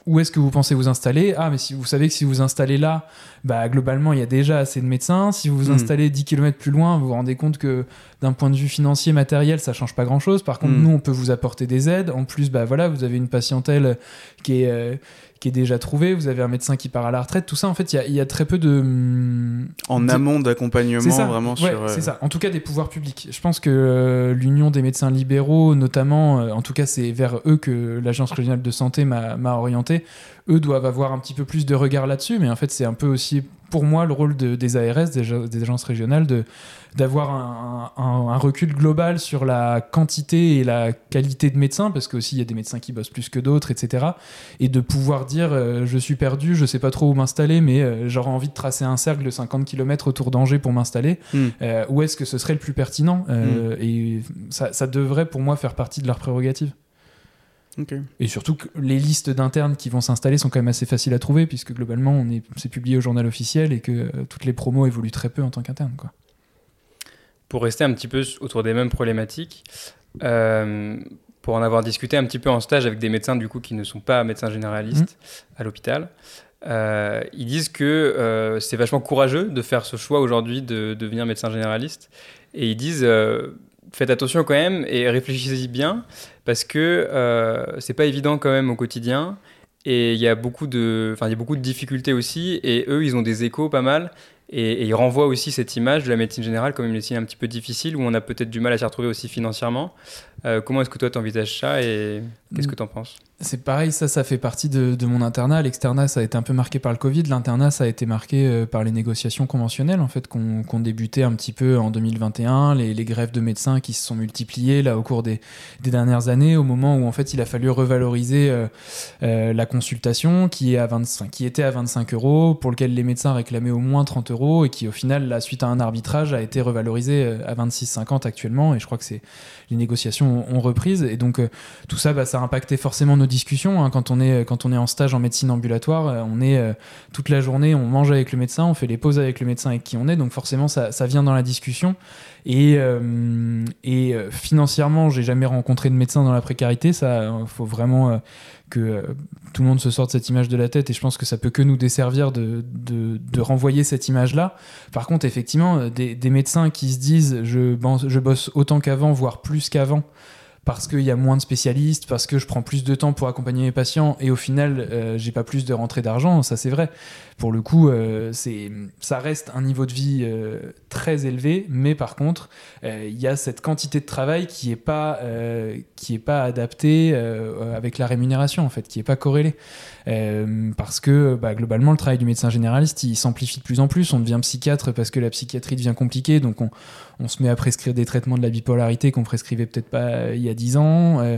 où est-ce que vous pensez vous installer? Ah, mais si vous savez que si vous installez là, bah, globalement, il y a déjà assez de médecins. Si vous vous Hmm. installez 10 km plus loin, vous vous rendez compte que d'un point de vue financier, matériel, ça change pas grand-chose. Par contre, Hmm. nous, on peut vous apporter des aides. En plus, bah, voilà, vous avez une patientèle qui est, euh, qui est déjà trouvée. Vous avez un médecin qui part à la retraite. Tout ça, en fait, il y a, il y a très peu de... hum, en de- amont d'accompagnement, vraiment ouais, sur. euh, c'est ça. En tout cas, des pouvoirs publics. Je pense que euh, l'Union des médecins libéraux, notamment, euh, en tout cas, c'est vers eux que l'Agence régionale de santé m'a orienté. Eux doivent avoir un petit peu plus de regard là-dessus, mais en fait, c'est un peu aussi pour moi le rôle de- des ARS, des, ag- des agences régionales, de d'avoir un, un- un recul global sur la quantité et la qualité de médecins, parce qu'aussi il y a des médecins qui bossent plus que d'autres, etc. Et de pouvoir dire euh, je suis perdu, je sais pas trop où m'installer, mais euh, j'aurais envie de tracer un cercle de 50 km autour d'Angers pour m'installer. Hmm. Euh, où est-ce que ce serait le plus pertinent Euh, Et ça, ça devrait pour moi faire partie de leurs prérogatives. Et surtout que les listes d'internes qui vont s'installer sont quand même assez faciles à trouver, puisque globalement on est, c'est publié au journal officiel et que euh, toutes les promos évoluent très peu en tant qu'interne. Quoi. Pour rester un petit peu autour des mêmes problématiques, euh, pour en avoir discuté un petit peu en stage avec des médecins du coup qui ne sont pas médecins généralistes à l'hôpital, euh, ils disent que euh, c'est vachement courageux de faire ce choix aujourd'hui de, devenir médecin généraliste. Et ils disent euh, faites attention quand même et réfléchissez-y bien parce que euh, c'est pas évident quand même au quotidien. Et il y a beaucoup de, enfin il y a beaucoup de difficultés aussi. Et eux, ils ont des échos pas mal. Et, et ils renvoient aussi cette image de la médecine générale comme une médecine un petit peu difficile où on a peut-être du mal à s'y retrouver aussi financièrement. Euh, comment est-ce que toi t'envisages ça et qu'est-ce que t'en penses? C'est pareil, ça, ça fait partie de, de mon internat. L'externat, ça a été un peu marqué par le Covid. L'internat, ça a été marqué euh, par les négociations conventionnelles, en fait, qu'on qu'on débutait un petit peu en 2021, les, les grèves de médecins qui se sont multipliées là au cours des, des dernières années, au moment où en fait il a fallu revaloriser euh, euh, la consultation, qui est à 25, qui était à 25 euros, pour lequel les médecins réclamaient au moins 30 euros et qui au final, la suite à un arbitrage, a été revalorisé à 26,50 actuellement. Et je crois que les négociations ont, ont reprise et donc tout ça, bah, ça a impacté forcément nos discussions. hein. Quand, on est, quand on est en stage en médecine ambulatoire, euh, on est euh, toute la journée, on mange avec le médecin, on fait les pauses avec le médecin avec qui on est, donc forcément ça, ça vient dans la discussion. Et, euh, et euh, financièrement, j'ai jamais rencontré de médecin dans la précarité. Ça, faut vraiment que tout le monde se sorte cette image de la tête et je pense que ça peut que nous desservir de, de, renvoyer cette image-là. Par contre, effectivement, des, des médecins qui se disent je, je bosse autant qu'avant, voire plus qu'avant, parce qu'il y a moins de spécialistes, parce que je prends plus de temps pour accompagner mes patients et au final, euh, j'ai pas plus de rentrée d'argent, ça c'est vrai. Pour le coup, euh, ça reste un niveau de vie euh, très élevé, mais par contre, euh, il y a cette quantité de travail qui est pas, pas adaptée avec la rémunération qui est pas corrélée. Euh, parce que bah, globalement, le travail du médecin généraliste, il s'amplifie de plus en plus. On devient psychiatre parce que la psychiatrie devient compliquée, donc on, se met à prescrire des traitements de la bipolarité qu'on prescrivait peut-être pas il y a 10 ans. Euh,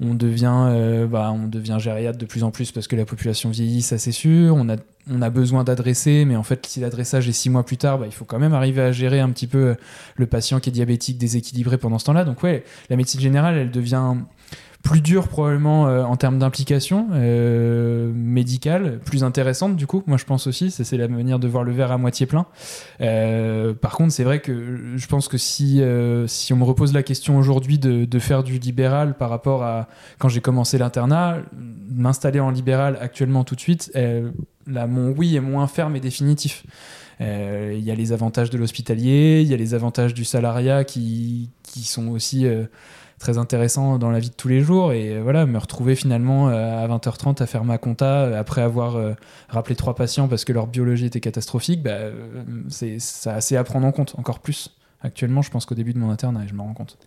on devient, euh, bah, on devient gériatre de plus en plus parce que la population vieillit, ça c'est sûr. On a, besoin d'adresser, mais en fait, si l'adressage est six mois plus tard, bah, il faut quand même arriver à gérer un petit peu euh, le patient qui est diabétique, déséquilibré pendant ce temps-là. Donc ouais, la médecine générale, elle devient plus dure probablement euh, en termes d'implication euh, médicale, plus intéressante du coup. Moi, je pense aussi, c'est la manière de voir le verre à moitié plein. Euh, par contre, c'est vrai que je pense que si si on me repose la question aujourd'hui de, faire du libéral par rapport à quand j'ai commencé l'internat, m'installer en libéral actuellement tout de suite, là mon oui est moins ferme et définitif. Il y a les avantages de l'hospitalier, il y a les avantages du salariat qui, qui sont aussi très intéressant dans la vie de tous les jours. Et voilà, me retrouver finalement à 20h30 à faire ma compta après avoir rappelé trois patients parce que leur biologie était catastrophique, bah, c'est assez à prendre en compte, encore plus. Actuellement, je pense qu'au début de mon interne, je me rends compte.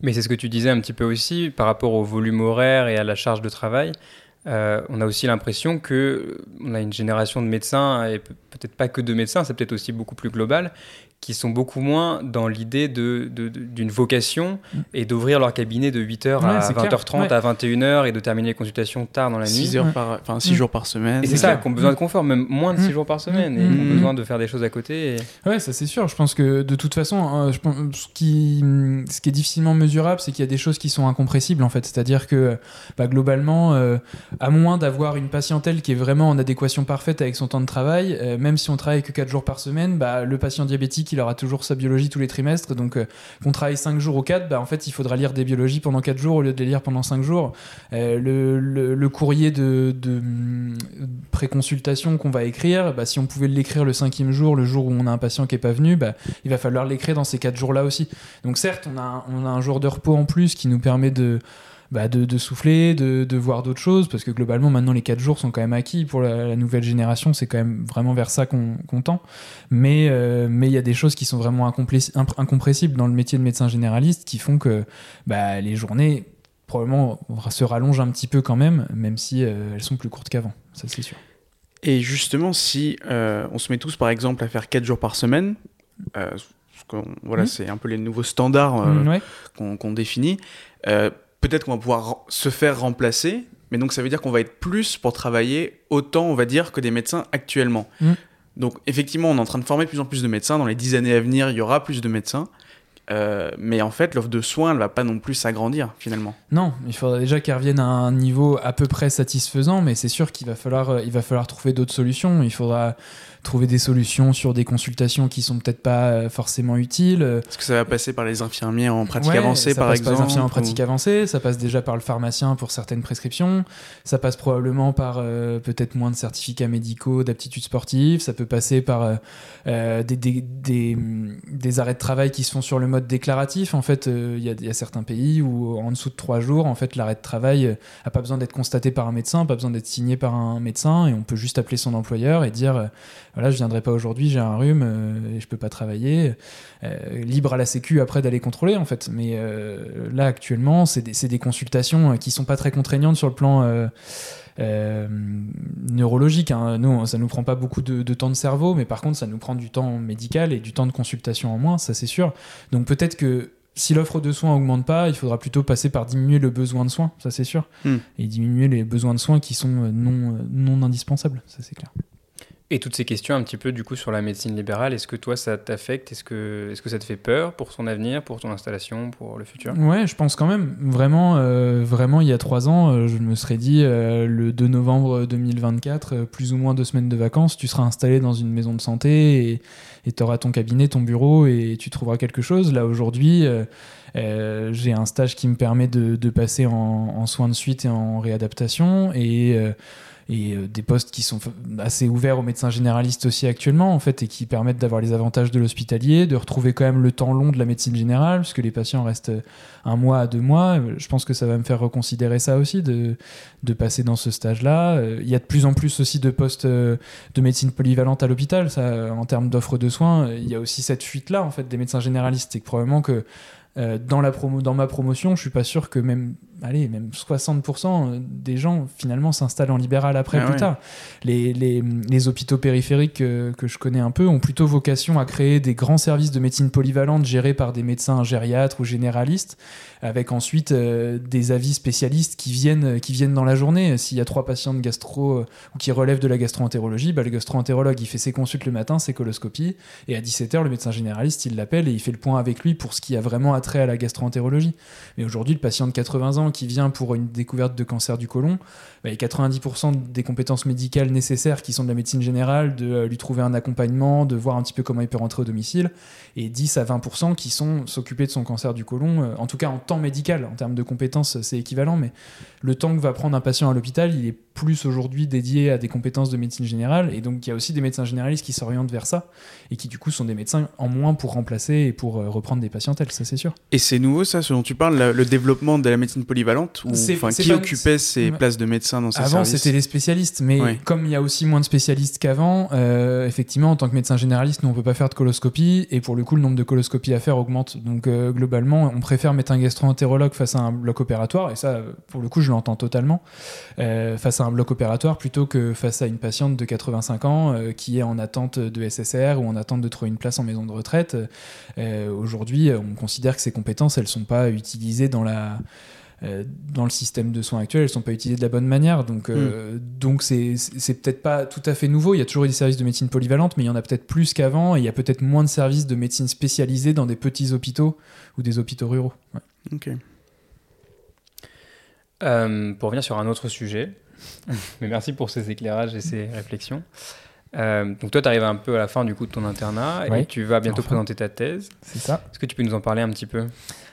Mais c'est ce que tu disais un petit peu aussi par rapport au volume horaire et à la charge de travail. Euh, on a aussi l'impression que on a une génération de médecins, et peut-être pas que de médecins, c'est peut-être aussi beaucoup plus global, qui sont beaucoup moins dans l'idée d'une de, d'une vocation mm. et d'ouvrir leur cabinet de 8h à 20h30 à 21h et de terminer les consultations tard dans la nuit. 6, heures par, enfin, 6 mm. jours par semaine. Et c'est ça, qu'on a besoin de confort, même moins de 6 mm. jours par semaine, et qu'on a besoin de faire des choses à côté. Et... Ouais, ça c'est sûr. Je pense que de toute façon, hein, je pense, ce, qui, ce qui est difficilement mesurable, c'est qu'il y a des choses qui sont incompressibles en fait. C'est-à-dire que bah, globalement, euh, à moins d'avoir une patientèle qui est vraiment en adéquation parfaite avec son temps de travail, euh, même si on travaille que 4 jours par semaine, bah, le patient diabétique, il aura toujours sa biologie tous les trimestres. Donc, euh, qu'on travaille 5 jours ou 4, bah, en fait, il faudra lire des biologies pendant 4 jours au lieu de les lire pendant 5 jours. Euh, le, courrier de, de, préconsultation qu'on va écrire, bah, si on pouvait l'écrire le cinquième jour, le jour où on a un patient qui n'est pas venu, bah, il va falloir l'écrire dans ces 4 jours-là aussi. Donc, certes, on a, on a un jour de repos en plus qui nous permet de bah, de, souffler, de, voir d'autres choses, parce que globalement, maintenant, les 4 jours sont quand même acquis pour la, nouvelle génération, c'est quand même vraiment vers ça qu'on tend. Mais euh, mais il y a des choses qui sont vraiment incompressibles dans le métier de médecin généraliste qui font que bah, les journées, probablement, se rallongent un petit peu quand même, même si euh, elles sont plus courtes qu'avant, ça c'est sûr. Et justement, si euh, on se met tous, par exemple, à faire 4 jours par semaine, voilà, mmh. c'est un peu les nouveaux standards mmh, qu'on définit peut-être qu'on va pouvoir se faire remplacer, mais donc ça veut dire qu'on va être plus pour travailler autant, on va dire, que des médecins actuellement. Mm. Donc effectivement, on est en train de former de plus en plus de médecins. Dans les dix années à venir, il y aura plus de médecins. Euh, mais en fait, l'offre de soins, elle va pas non plus s'agrandir finalement. Non, il faudra déjà qu'elle revienne à un niveau à peu près satisfaisant, mais c'est sûr qu'il va falloir, euh, il va falloir trouver d'autres solutions. Il faudra trouver des solutions sur des consultations qui sont peut-être pas euh, forcément utiles. Est-ce que ça va passer par les infirmiers en pratique avancée, par exemple par les infirmiers en pratique avancée, ça passe déjà par le pharmacien pour certaines prescriptions, ça passe probablement par euh, peut-être moins de certificats médicaux d'aptitude sportive, ça peut passer par euh, des, des, des, des, arrêts de travail qui se font sur le mode déclaratif. En fait, il y, y, a certains pays où en dessous de trois jours, en fait, l'arrêt de travail a pas besoin d'être constaté par un médecin, pas besoin d'être signé par un médecin, et on peut juste appeler son employeur et dire voilà, je viendrai pas aujourd'hui, j'ai un rhume euh, et je peux pas travailler. Euh, libre à la Sécu après d'aller contrôler en fait. Mais euh, là actuellement, c'est des, des, consultations qui sont pas très contraignantes sur le plan. neurologique. Hein. Nous, ça nous prend pas beaucoup de, de, temps de cerveau, mais par contre, ça nous prend du temps médical et du temps de consultation en moins, ça c'est sûr. Donc peut-être que si l'offre de soins augmente pas, il faudra plutôt passer par diminuer le besoin de soins, ça c'est sûr, hmm. et diminuer les besoins de soins qui sont non, non indispensables, ça c'est clair. Et toutes ces questions un petit peu du coup sur la médecine libérale, est-ce que toi ça t'affecte? Est-ce que, est que ça te fait peur pour son avenir, pour ton installation, pour le futur? Ouais, je pense quand même. Vraiment, euh, vraiment il y a trois ans, euh, je me serais dit euh, le 2 novembre 2024, plus ou moins deux semaines de vacances, tu seras installé dans une maison de santé et tu auras ton cabinet, ton bureau et tu trouveras quelque chose. Là aujourd'hui, j'ai un stage qui me permet de, passer en, en, soins de suite et en réadaptation et et euh, des postes qui sont assez ouverts aux médecins généralistes aussi actuellement en fait et qui permettent d'avoir les avantages de l'hospitalier, de retrouver quand même le temps long de la médecine générale puisque les patients restent un mois à deux mois. Je pense que ça va me faire reconsidérer ça aussi de, passer dans ce stage-là. Euh, il y a de plus en plus aussi de postes euh, de médecine polyvalente à l'hôpital. Ça, en termes d'offres de soins, il y a aussi cette fuite-là en fait des médecins généralistes et que probablement que dans, la promo, dans ma promotion, je suis pas sûr que même allez, même 60% des gens finalement s'installent en libéral après ah plus tard. Les, les, les, hôpitaux périphériques que, que, je connais un peu ont plutôt vocation à créer des grands services de médecine polyvalente gérés par des médecins gériatres ou généralistes, avec ensuite euh, des avis spécialistes qui viennent, qui viennent dans la journée. S'il y a trois patients de gastro euh, ou qui relèvent de la gastroentérologie, bah, le gastroentérologue il fait ses consultes le matin, ses coloscopies, et à 17h le médecin généraliste il l'appelle et il fait le point avec lui pour ce qui a vraiment attrait à la gastroentérologie. Mais aujourd'hui le patient de 80 ans qui vient pour une découverte de cancer du côlon, bah, les 90% des compétences médicales nécessaires qui sont de la médecine générale, de euh, lui trouver un accompagnement, de voir un petit peu comment il peut rentrer au domicile, et 10 à 20% qui sont s'occuper de son cancer du côlon, euh, en tout cas en temps médical, en termes de compétences c'est équivalent, mais le temps que va prendre un patient à l'hôpital, il est plus aujourd'hui dédiés à des compétences de médecine générale. Et donc, il y a aussi des médecins généralistes qui s'orientent vers ça et qui, du coup, sont des médecins en moins pour remplacer et pour euh, reprendre des patientèles, ça c'est sûr. Et c'est nouveau, ça, ce dont tu parles, le développement de la médecine polyvalente ou, Qui occupait ces places de médecins dans ces Avant, c'était les spécialistes, mais comme il y a aussi moins de spécialistes qu'avant, euh, effectivement, en tant que médecin généraliste, nous, on peut pas faire de coloscopie et pour le coup, le nombre de coloscopies à faire augmente. Donc, euh, globalement, on préfère mettre un gastro-entérologue face à un bloc opératoire et ça, pour le coup, je l'entends totalement. face à un bloc opératoire plutôt que face à une patiente de 85 ans euh, qui est en attente de SSR ou en attente de trouver une place en maison de retraite. Euh, aujourd'hui, on considère que ces compétences, elles ne sont pas utilisées dans la euh, dans le système de soins actuel, elles sont pas utilisées de la bonne manière. Donc, hmm. donc c'est, c'est peut-être pas tout à fait nouveau. Il y a toujours eu des services de médecine polyvalente, mais il y en a peut-être plus qu'avant. Et il y a peut-être moins de services de médecine spécialisés dans des petits hôpitaux ou des hôpitaux ruraux. Ok. pour revenir sur un autre sujet, Mais merci pour ces éclairages et ces réflexions. Euh, donc toi, tu arrives un peu à la fin du coup de ton internat et tu vas bientôt présenter ta thèse. C'est ça. Est-ce que tu peux nous en parler un petit peu?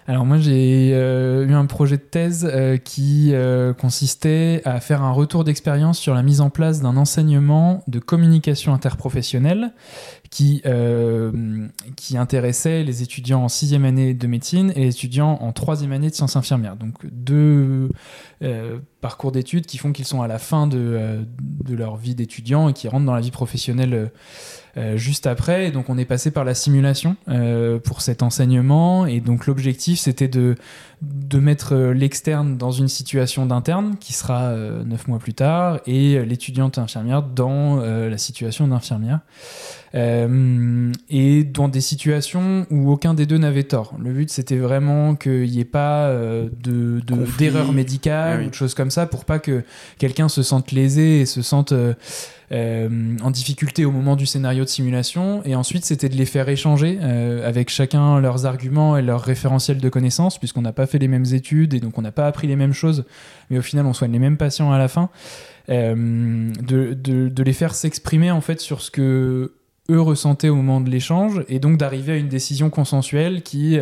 Alors moi j'ai euh, eu un projet de thèse euh, qui consistait à faire un retour d'expérience sur la mise en place d'un enseignement de communication interprofessionnelle qui, qui intéressait les étudiants en sixième année de médecine et les étudiants en troisième année de sciences infirmières. Donc deux parcours d'études qui font qu'ils sont à la fin de, de leur vie d'étudiant et qui rentrent dans la vie professionnelle euh, juste après. Et donc on est passé par la simulation euh, pour cet enseignement. Et donc l'objectif c'était de, de mettre euh, l'externe dans une situation d'interne qui sera neuf mois plus tard et l'étudiante infirmière dans la situation d'infirmière. et dans des situations où aucun des deux n'avait tort. Le but, c'était vraiment qu'il n'y ait pas de, d'erreur médicale ah ou de choses comme ça pour pas que quelqu'un se sente lésé et se sente euh, en difficulté au moment du scénario de simulation. Et ensuite, c'était de les faire échanger euh, avec chacun leurs arguments et leurs référentiels de connaissances, puisqu'on n'a pas fait les mêmes études et donc on n'a pas appris les mêmes choses, mais au final, on soigne les mêmes patients à la fin. Euh, de, de, les faire s'exprimer en fait sur ce que eux ressentaient au moment de l'échange et donc d'arriver à une décision consensuelle qui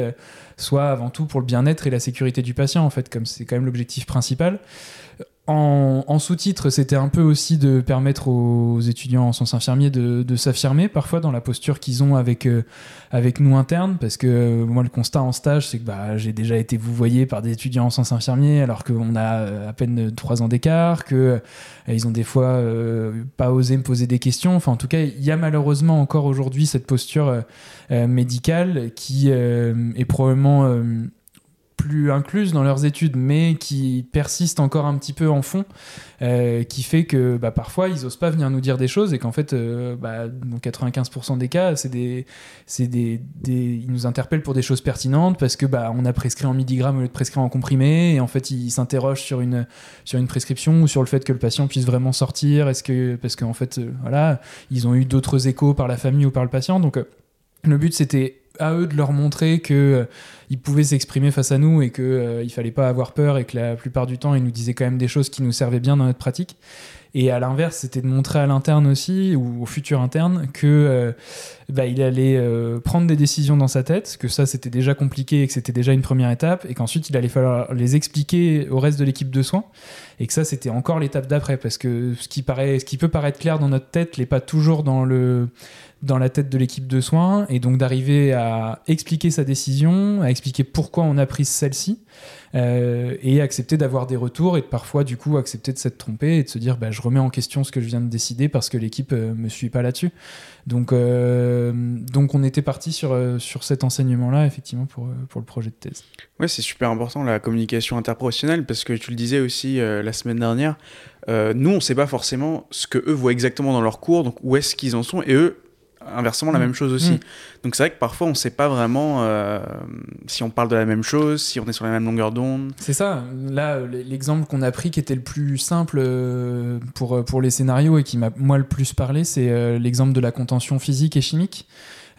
soit avant tout pour le bien-être et la sécurité du patient en fait comme c'est quand même l'objectif principal en, sous-titre, c'était un peu aussi de permettre aux étudiants en sciences infirmiers de, s'affirmer parfois dans la posture qu'ils ont avec, euh, avec nous internes, parce que euh, moi le constat en stage, c'est que bah, j'ai déjà été vouvoyé par des étudiants en sciences infirmiers alors qu'on a euh, à peine trois ans d'écart, que ils ont des fois pas osé me poser des questions. Enfin, en tout cas, il y a malheureusement encore aujourd'hui cette posture médicale qui est probablement plus incluses dans leurs études, mais qui persistent encore un petit peu en fond, euh, qui fait que bah, parfois ils osent pas venir nous dire des choses et qu'en fait, euh, bah, dans 95% des cas, c'est des, c'est des, ils nous interpellent pour des choses pertinentes parce que bah, on a prescrit en milligrammes au lieu de prescrire en comprimé et en fait ils s'interrogent sur une, sur une prescription ou sur le fait que le patient puisse vraiment sortir, est-ce que, parce qu'en fait, euh, voilà, ils ont eu d'autres échos par la famille ou par le patient, donc le but c'était à eux de leur montrer que euh, ils pouvaient s'exprimer face à nous et que euh, il fallait pas avoir peur et que la plupart du temps ils nous disaient quand même des choses qui nous servaient bien dans notre pratique. Et à l'inverse, c'était de montrer à l'interne aussi ou au futur interne que euh, bah, il allait prendre des décisions dans sa tête, que ça c'était déjà compliqué et que c'était déjà une première étape, et qu'ensuite il allait falloir les expliquer au reste de l'équipe de soins, et que ça c'était encore l'étape d'après, parce que ce qui paraît, ce qui peut paraître clair dans notre tête, n'est pas toujours dans le dans la tête de l'équipe de soins et donc d'arriver à expliquer sa décision, à expliquer pourquoi on a pris celle-ci euh, et accepter d'avoir des retours et de parfois du coup accepter de s'être trompé et de se dire bah, je remets en question ce que je viens de décider parce que l'équipe euh, me suit pas là-dessus. Donc, euh, donc on était parti sur, sur cet enseignement-là effectivement pour, pour le projet de thèse. Ouais, c'est super important la communication interprofessionnelle parce que tu le disais aussi la semaine dernière, nous on sait pas forcément ce que eux voient exactement dans leur cours, donc où est-ce qu'ils en sont et eux inversement la mm. même chose aussi. Mm. Donc c'est vrai que parfois on ne sait pas vraiment euh, si on parle de la même chose, si on est sur la même longueur d'onde. C'est ça. Là, l'exemple qu'on a pris qui était le plus simple euh, pour, pour les scénarios et qui m'a moi le plus parlé, c'est euh, l'exemple de la contention physique et chimique.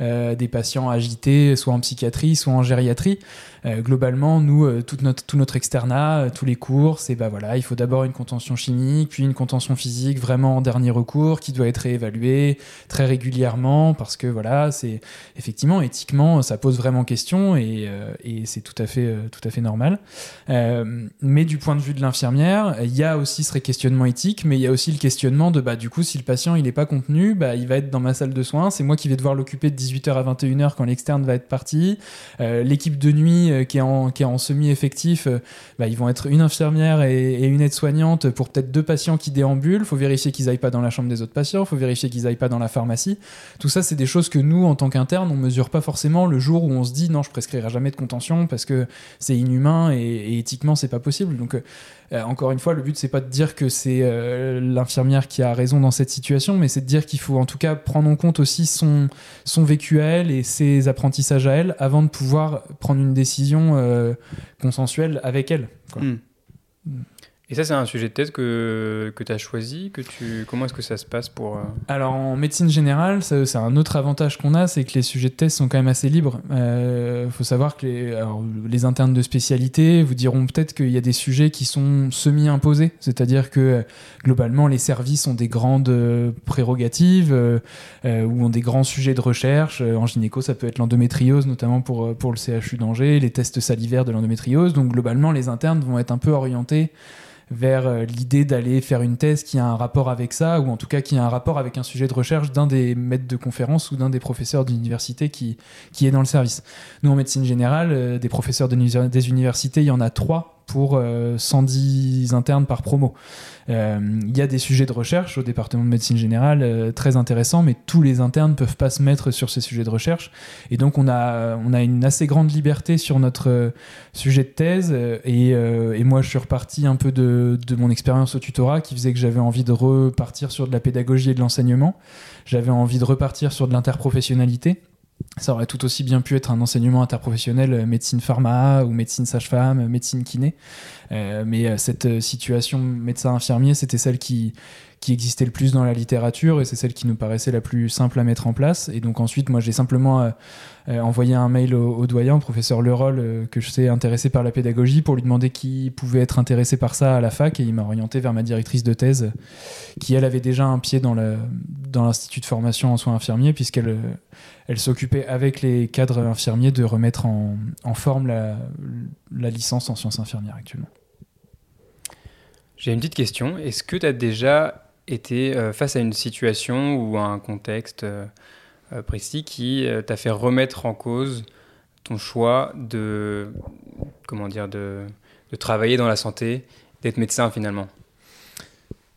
des patients agités, soit en psychiatrie, soit en gériatrie. Globalement, nous, tout notre, tout notre externat, tous les cours, c'est bah voilà, il faut d'abord une contention chimique, puis une contention physique vraiment en dernier recours qui doit être réévaluée très régulièrement parce que voilà, c'est effectivement éthiquement, ça pose vraiment question et, et c'est tout à fait, tout à fait normal. mais du point de vue de l'infirmière, il y a aussi ce questionnement éthique, mais il y a aussi le questionnement de bah, du coup, si le patient il n'est pas contenu, bah, il va être dans ma salle de soins, c'est moi qui vais devoir l'occuper de 18h à 21h quand l'externe va être parti. Euh, l'équipe de nuit euh, qui est en, semi-effectif, euh, bah, ils vont être une infirmière et, une aide-soignante pour peut-être deux patients qui déambulent. Il faut vérifier qu'ils aillent pas dans la chambre des autres patients, il faut vérifier qu'ils aillent pas dans la pharmacie. Tout ça, c'est des choses que nous, en tant qu'interne, on mesure pas forcément le jour où on se dit non, je prescrirai jamais de contention parce que c'est inhumain et, et éthiquement, c'est pas possible. Donc, euh, encore une fois, le but c'est pas de dire que c'est l'infirmière qui a raison dans cette situation, mais c'est de dire qu'il faut en tout cas prendre en compte aussi son, son vécu à elle et ses apprentissages à elle avant de pouvoir prendre une décision euh, consensuelle avec elle. Hmm. Et ça, c'est un sujet de thèse que, que tu as choisi que tu... Comment est-ce que ça se passe pour... Euh, Alors, en médecine générale, c'est un autre avantage qu'on a, c'est que les sujets de thèse sont quand même assez libres. Il euh, faut savoir que les, internes de spécialité vous diront peut-être qu'il y a des sujets qui sont semi-imposés, c'est-à-dire que globalement, les services ont des grandes euh, prérogatives ou ont des grands sujets de recherche. En gynéco, ça peut être l'endométriose, notamment pour, pour le CHU d'Angers, les tests salivaires de l'endométriose. Donc, globalement, les internes vont être un peu orientés vers euh, l'idée d'aller faire une thèse qui a un rapport avec ça, ou en tout cas qui a un rapport avec un sujet de recherche d'un des maîtres de conférence ou d'un des professeurs d'université qui, qui est dans le service. Nous, en médecine générale, euh, des professeurs des universités, il y en a trois pour 110 euh, internes par promo. Euh, il y a des sujets de recherche au département de médecine générale euh, très intéressants, mais tous les internes ne peuvent pas se mettre sur ces sujets de recherche. Et donc on a, on a une assez grande liberté sur notre sujet de thèse. Et, moi je suis reparti un peu de, de mon expérience au tutorat qui faisait que j'avais envie de repartir sur de la pédagogie et de l'enseignement. J'avais envie de repartir sur de l'interprofessionnalité. Ça aurait tout aussi bien pu être un enseignement interprofessionnel euh, médecine pharma ou médecine sage-femme, euh, médecine kiné. Euh, mais cette situation médecin-infirmier, c'était celle qui, qui existait le plus dans la littérature et c'est celle qui nous paraissait la plus simple à mettre en place. Et donc ensuite, moi, j'ai simplement euh, euh, envoyé un mail au, doyen, au professeur Leroll, euh, que je sais intéressé par la pédagogie, pour lui demander qui pouvait être intéressé par ça à la fac. Et il m'a orienté vers ma directrice de thèse, qui elle avait déjà un pied dans l'institut de formation en soins infirmiers, puisqu'elle elle s'occupait avec les cadres infirmiers de remettre en, forme la, la licence en sciences infirmières actuellement. J'ai une petite question. Est-ce que tu as déjà été euh, face à une situation ou à un contexte euh, euh, précis qui t'a fait remettre en cause ton choix de, comment dire, de, de travailler dans la santé, d'être médecin finalement?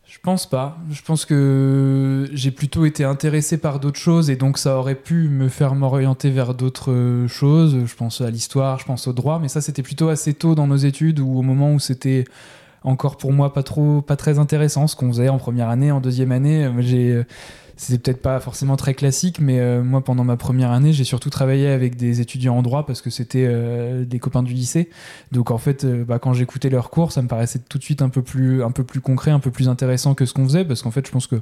Je pense pas. Je pense que j'ai plutôt été intéressé par d'autres choses et donc ça aurait pu me faire m'orienter vers d'autres choses. Je pense à l'histoire, je pense au droit, mais ça c'était plutôt assez tôt dans nos études ou au moment où c'était encore pour moi pas trop, pas très intéressant ce qu'on faisait en première année, en deuxième année. Euh, j'ai euh, c'était peut-être pas forcément très classique, mais euh, moi pendant ma première année, j'ai surtout travaillé avec des étudiants en droit parce que c'était des copains du lycée. Donc en fait, bah, quand j'écoutais leurs cours, ça me paraissait tout de suite un peu plus, un peu plus concret, un peu plus intéressant que ce qu'on faisait, parce qu'en fait, je pense que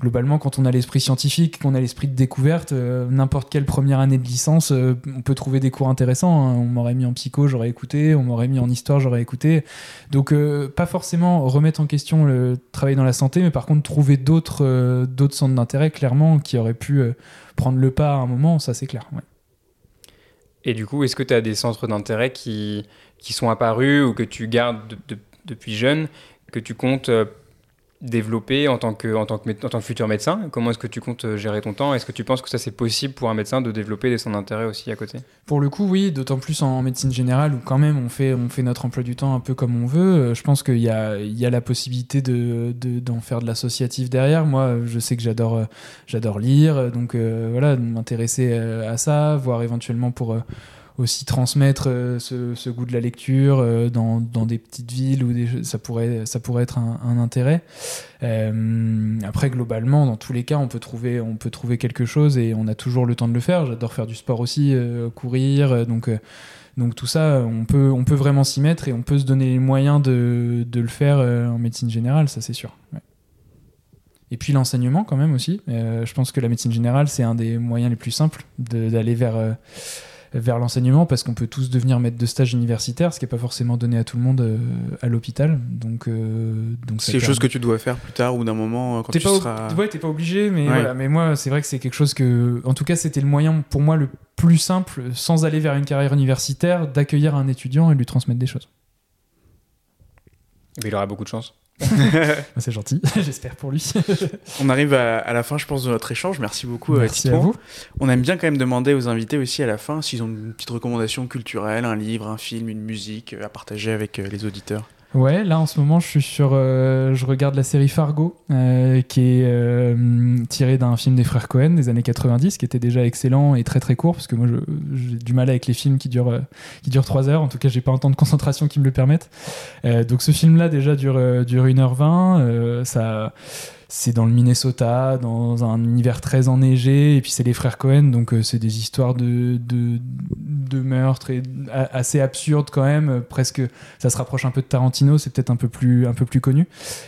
globalement, quand on a l'esprit scientifique, qu'on a l'esprit de découverte, euh, n'importe quelle première année de licence, euh, on peut trouver des cours intéressants. Hein. On m'aurait mis en psycho, j'aurais écouté. On m'aurait mis en histoire, j'aurais écouté. Donc, euh, pas forcément remettre en question le travail dans la santé, mais par contre, trouver d'autres d'autres centres d'intérêt, clairement, qui auraient pu prendre le pas à un moment, ça c'est clair. Et du coup, est-ce que tu as des centres d'intérêt qui, qui sont apparus ou que tu gardes depuis jeune, que tu comptes développer en tant que, en tant que, futur médecin? Comment est-ce que tu comptes euh, gérer ton temps? Est-ce que tu penses que ça c'est possible pour un médecin de développer des centres d'intérêt aussi à côté? Pour le coup, oui, d'autant plus en médecine générale où quand même on fait, on fait notre emploi du temps un peu comme on veut. Euh, je pense qu'il y a, la possibilité de, d'en faire de l'associatif derrière. Moi, je sais que j'adore, euh, lire, donc voilà, m'intéresser à ça, voir éventuellement pour aussi transmettre euh, ce, goût de la lecture euh, dans, des petites villes où des, ça, pourrait, ça pourrait être un, intérêt. Euh, après, globalement, dans tous les cas, on peut, trouver, on peut trouver quelque chose et on a toujours le temps de le faire. J'adore faire du sport aussi, courir, donc... Donc tout ça, on peut, on peut vraiment s'y mettre et on peut se donner les moyens de, de le faire en médecine générale, ça c'est sûr. Et puis l'enseignement quand même aussi. Je pense que la médecine générale, c'est un des moyens les plus simples d'aller vers, vers l'enseignement parce qu'on peut tous devenir maître de stage universitaire, ce qui n'est pas forcément donné à tout le monde euh, à l'hôpital. Donc, euh, donc C'est quelque chose que tu dois faire plus tard ou d'un moment quand T'es tu pas, ob- seras. ouais, t'es pas obligé, mais, Ouais. voilà. mais moi, c'est vrai que c'est quelque chose que. En tout cas, c'était le moyen pour moi le plus simple, sans aller vers une carrière universitaire, d'accueillir un étudiant et de lui transmettre des choses. Mais il aura beaucoup de chance. C'est gentil, j'espère pour lui. On arrive à, à la fin, je pense, de notre échange. Merci beaucoup, euh, Merci à vous. On aime bien quand même demander aux invités aussi à la fin s'ils ont une petite recommandation culturelle, un livre, un film, une musique à partager avec euh, les auditeurs. Ouais, là en ce moment, je suis sur. euh, je regarde la série Fargo, euh, qui est euh, tirée d'un film des frères Cohen des années 90, qui était déjà excellent et très très court, parce que moi j'ai du mal avec les films qui durent, qui durent 3 heures. En tout cas, j'ai pas un temps de concentration qui me le permette. Donc ce film-là, déjà, dure, dure 1h20. euh, ça. C'est dans le Minnesota, dans un univers très enneigé, et puis c'est les frères Cohen, donc euh, c'est des histoires de, de, de meurtres et, assez absurdes quand même, presque ça se rapproche un peu de Tarantino, c'est peut-être un peu plus un peu plus connu.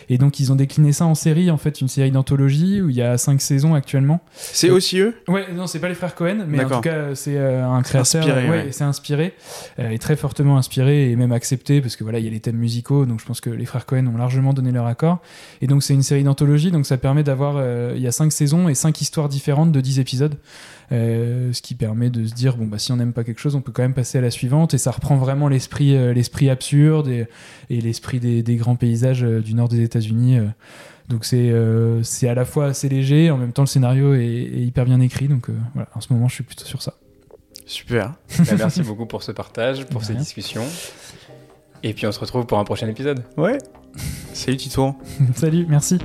Et donc ils ont décliné ça en série, en fait, une série d'anthologie où il y a cinq saisons actuellement. C'est aussi eux? Ouais, non, c'est pas les frères Cohen, mais en tout cas c'est euh, un créateur, inspiré, ouais, ouais. et c'est inspiré, euh, et très fortement inspiré et même accepté parce que voilà il y a les thèmes musicaux, donc je pense que les frères Cohen ont largement donné leur accord. Et donc c'est une série d'anthologie, donc ça permet d'avoir, euh, il y a cinq saisons et cinq histoires différentes de 10 épisodes. Euh, ce qui permet de se dire bon bah si on n'aime pas quelque chose on peut quand même passer à la suivante et ça reprend vraiment l'esprit euh, l'esprit absurde et, et l'esprit des, des grands paysages euh, du nord des États-Unis euh. donc c'est euh, c'est à la fois assez léger en même temps le scénario est, est hyper bien écrit donc euh, voilà en ce moment je suis plutôt sur ça Super. Bah, merci beaucoup pour ce partage, pour ces discussions. Et puis on se retrouve pour un prochain épisode. Ouais. Salut Titouan. salut merci